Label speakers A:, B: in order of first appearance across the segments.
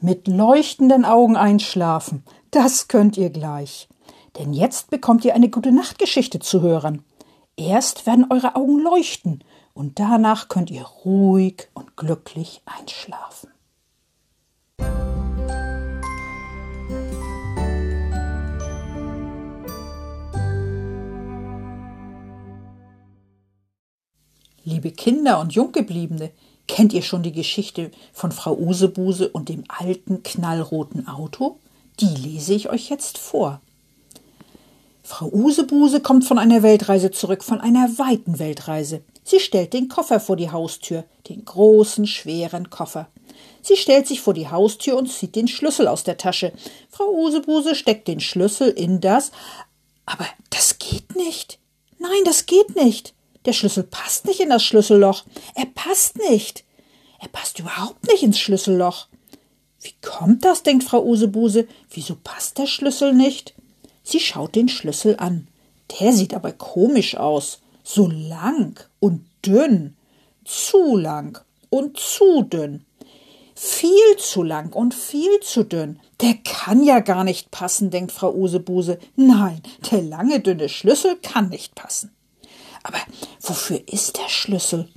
A: Mit leuchtenden Augen einschlafen, das könnt ihr gleich. Denn jetzt bekommt ihr eine gute Nachtgeschichte zu hören. Erst werden eure Augen leuchten und danach könnt ihr ruhig und glücklich einschlafen. Liebe Kinder und Junggebliebene, kennt ihr schon die Geschichte von Frau Usebuse und dem alten knallroten Auto? Die lese ich euch jetzt vor. Frau Usebuse kommt von einer Weltreise zurück, von einer weiten Weltreise. Sie stellt den Koffer vor die Haustür, den großen, schweren Koffer. Sie stellt sich vor die Haustür und zieht den Schlüssel aus der Tasche. Frau Usebuse steckt den Schlüssel in das. Aber das geht nicht. Nein, das geht nicht. Der Schlüssel passt nicht in das Schlüsselloch. Er passt nicht. Er passt überhaupt nicht ins Schlüsselloch. Wie kommt das? denkt Frau Usebuse. Wieso passt der Schlüssel nicht? Sie schaut den Schlüssel an. Der sieht aber komisch aus. So lang und dünn. Zu lang und zu dünn. Viel zu lang und viel zu dünn. Der kann ja gar nicht passen, denkt Frau Usebuse. Nein, der lange, dünne Schlüssel kann nicht passen. Aber wofür ist der Schlüssel?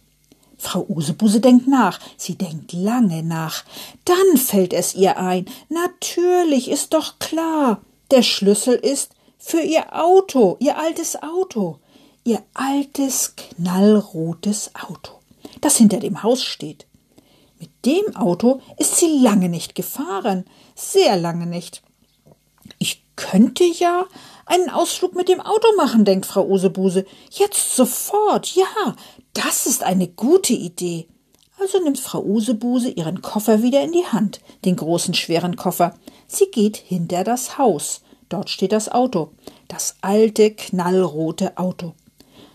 A: Frau Usebuse denkt nach, sie denkt lange nach. Dann fällt es ihr ein. Natürlich ist doch klar. Der Schlüssel ist für ihr Auto, ihr altes Auto. Ihr altes, knallrotes Auto, das hinter dem Haus steht. Mit dem Auto ist sie lange nicht gefahren, sehr lange nicht. Könnte ja einen Ausflug mit dem Auto machen, denkt Frau Usebuse. Jetzt sofort, ja, das ist eine gute Idee. Also nimmt Frau Usebuse ihren Koffer wieder in die Hand, den großen schweren Koffer. Sie geht hinter das Haus. Dort steht das Auto, das alte knallrote Auto.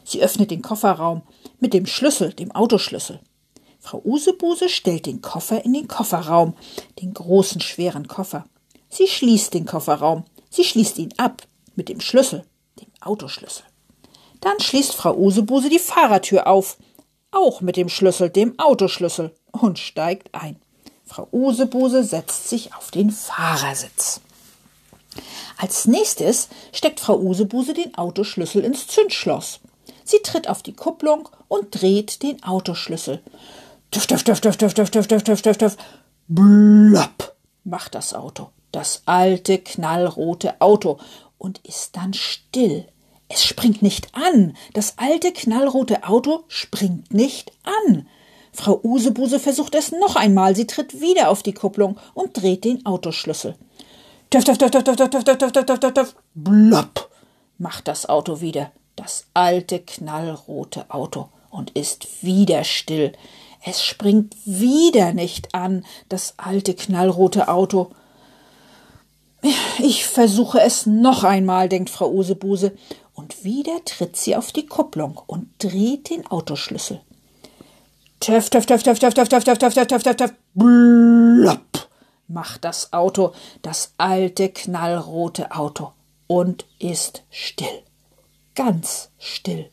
A: Sie öffnet den Kofferraum mit dem Schlüssel, dem Autoschlüssel. Frau Usebuse stellt den Koffer in den Kofferraum, den großen schweren Koffer. Sie schließt den Kofferraum, sie schließt ihn ab mit dem Schlüssel, dem Autoschlüssel. Dann schließt Frau Usebuse die Fahrertür auf, auch mit dem Schlüssel, dem Autoschlüssel, und steigt ein. Frau Usebuse setzt sich auf den Fahrersitz. Als nächstes steckt Frau Usebuse den Autoschlüssel ins Zündschloss. Sie tritt auf die Kupplung und dreht den Autoschlüssel. Tüff, tüff, tüff, tüff, tüff, tüff, tüff, tüff, tüff, tüff, tüff. Blopp macht das Auto. Das alte, knallrote Auto und ist dann still. Es springt nicht an. Das alte knallrote Auto springt nicht an. Frau Usebuse versucht es noch einmal. Sie tritt wieder auf die Kupplung und dreht den Autoschlüssel. Töff, töff, töff, töff, töff, töff, töff, töff, töff, töff, Blopp macht das Auto wieder. Das alte knallrote Auto und ist wieder still. Es springt wieder nicht an, das alte knallrote Auto. Ich versuche es noch einmal, denkt Frau Usebuse, und wieder tritt sie auf die Kupplung und dreht den Autoschlüssel. Töff, töff, töff, töff, töff, töff, töff, töff, töff, töff, töff, töff, töff, blopp, macht das Auto, das alte, knallrote Auto, und ist still. Ganz still.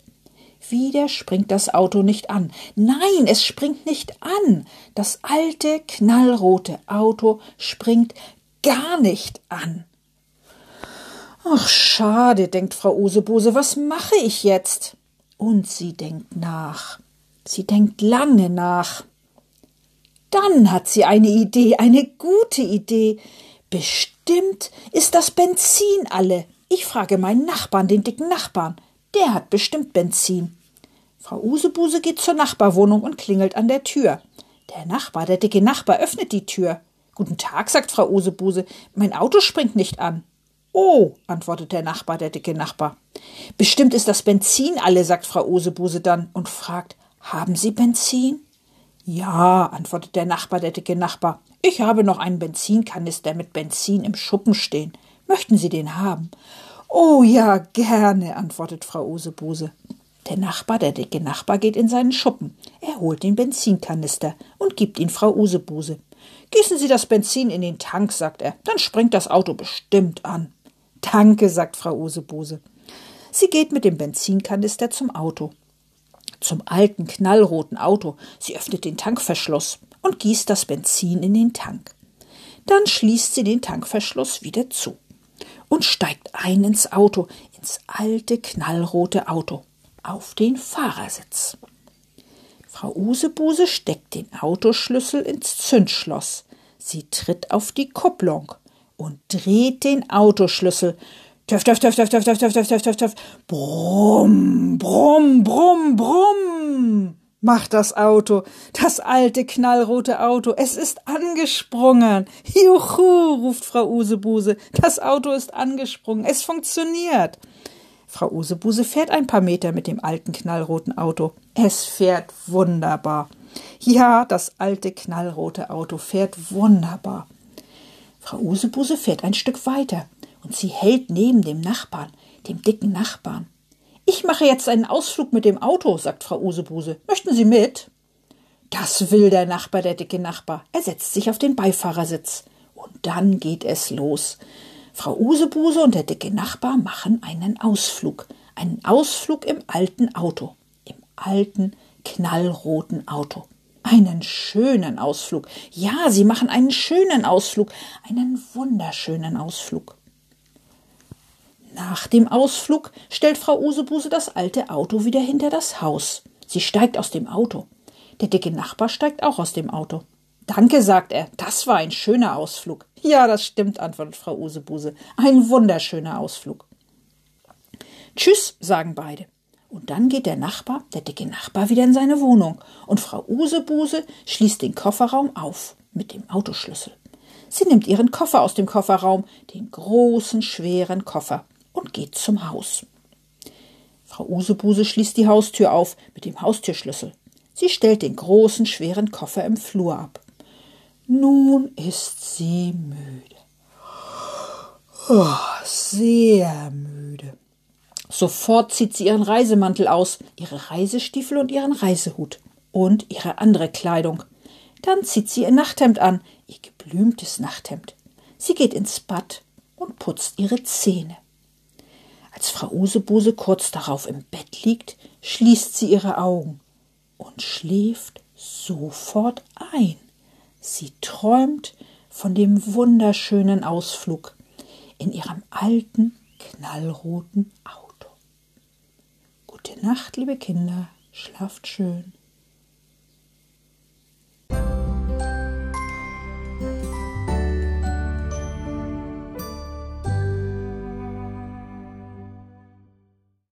A: Wieder springt das Auto nicht an. Nein, es springt nicht an. Das alte, knallrote Auto springt gar nicht an. Ach, schade, denkt Frau Usebuse, was mache ich jetzt? Und sie denkt nach. Sie denkt lange nach. Dann hat sie eine Idee, eine gute Idee. Bestimmt ist das Benzin alle. Ich frage meinen Nachbarn, den dicken Nachbarn. Der hat bestimmt Benzin. Frau Usebuse geht zur Nachbarwohnung und klingelt an der Tür. Der Nachbar, der dicke Nachbar, öffnet die Tür. Guten Tag, sagt Frau Usebuse. Mein Auto springt nicht an. Oh, antwortet der Nachbar, der dicke Nachbar. Bestimmt ist das Benzin alle, sagt Frau Usebuse dann und fragt, haben Sie Benzin? Ja, antwortet der Nachbar, der dicke Nachbar. Ich habe noch einen Benzinkanister mit Benzin im Schuppen stehen. Möchten Sie den haben? Oh ja, gerne, antwortet Frau Usebuse. Der Nachbar, der dicke Nachbar, geht in seinen Schuppen. Er holt den Benzinkanister und gibt ihn Frau Usebuse. Gießen Sie das Benzin in den Tank, sagt er, dann springt das Auto bestimmt an. Danke, sagt Frau Usebuse. Sie geht mit dem Benzinkanister zum Auto. Zum alten, knallroten Auto. Sie öffnet den Tankverschluss und gießt das Benzin in den Tank. Dann schließt sie den Tankverschluss wieder zu und steigt ein ins Auto, ins alte knallrote Auto, auf den Fahrersitz. Frau Usebuse steckt den Autoschlüssel ins Zündschloss. Sie tritt auf die Kupplung und dreht den Autoschlüssel. Töff, töff, töff, töff, töff, töff, töff, töff, töff, töff. Brumm, brumm, brumm, brumm macht das Auto, das alte knallrote Auto. Es ist angesprungen. Juhu, ruft Frau Usebuse. Das Auto ist angesprungen. Es funktioniert. Frau Usebuse fährt ein paar Meter mit dem alten knallroten Auto. Es fährt wunderbar. Ja, das alte knallrote Auto fährt wunderbar. Frau Usebuse fährt ein Stück weiter und sie hält neben dem Nachbarn, dem dicken Nachbarn. Ich mache jetzt einen Ausflug mit dem Auto, sagt Frau Usebuse. Möchten Sie mit? Das will der Nachbar, der dicke Nachbar. Er setzt sich auf den Beifahrersitz. Und dann geht es los. Frau Usebuse und der dicke Nachbar machen einen Ausflug. Einen Ausflug im alten Auto. Im alten, knallroten Auto. Einen schönen Ausflug. Ja, sie machen einen schönen Ausflug. Einen wunderschönen Ausflug. Nach dem Ausflug stellt Frau Usebuse das alte Auto wieder hinter das Haus. Sie steigt aus dem Auto. Der dicke Nachbar steigt auch aus dem Auto. Danke, sagt er, das war ein schöner Ausflug. Ja, das stimmt, antwortet Frau Usebuse. Ein wunderschöner Ausflug. Tschüss, sagen beide. Und dann geht der Nachbar, der dicke Nachbar, wieder in seine Wohnung. Und Frau Usebuse schließt den Kofferraum auf mit dem Autoschlüssel. Sie nimmt ihren Koffer aus dem Kofferraum, den großen, schweren Koffer und geht zum Haus. Frau Usebuse schließt die Haustür auf mit dem Haustürschlüssel. Sie stellt den großen, schweren Koffer im Flur ab. Nun ist sie müde. Oh, sehr müde. Sofort zieht sie ihren Reisemantel aus, ihre Reisestiefel und ihren Reisehut und ihre andere Kleidung. Dann zieht sie ihr Nachthemd an, ihr geblümtes Nachthemd. Sie geht ins Bad und putzt ihre Zähne. Als Frau Usebuse kurz darauf im Bett liegt, schließt sie ihre Augen und schläft sofort ein. Sie träumt von dem wunderschönen Ausflug in ihrem alten, knallroten Auto. Gute Nacht, liebe Kinder, schlaft schön.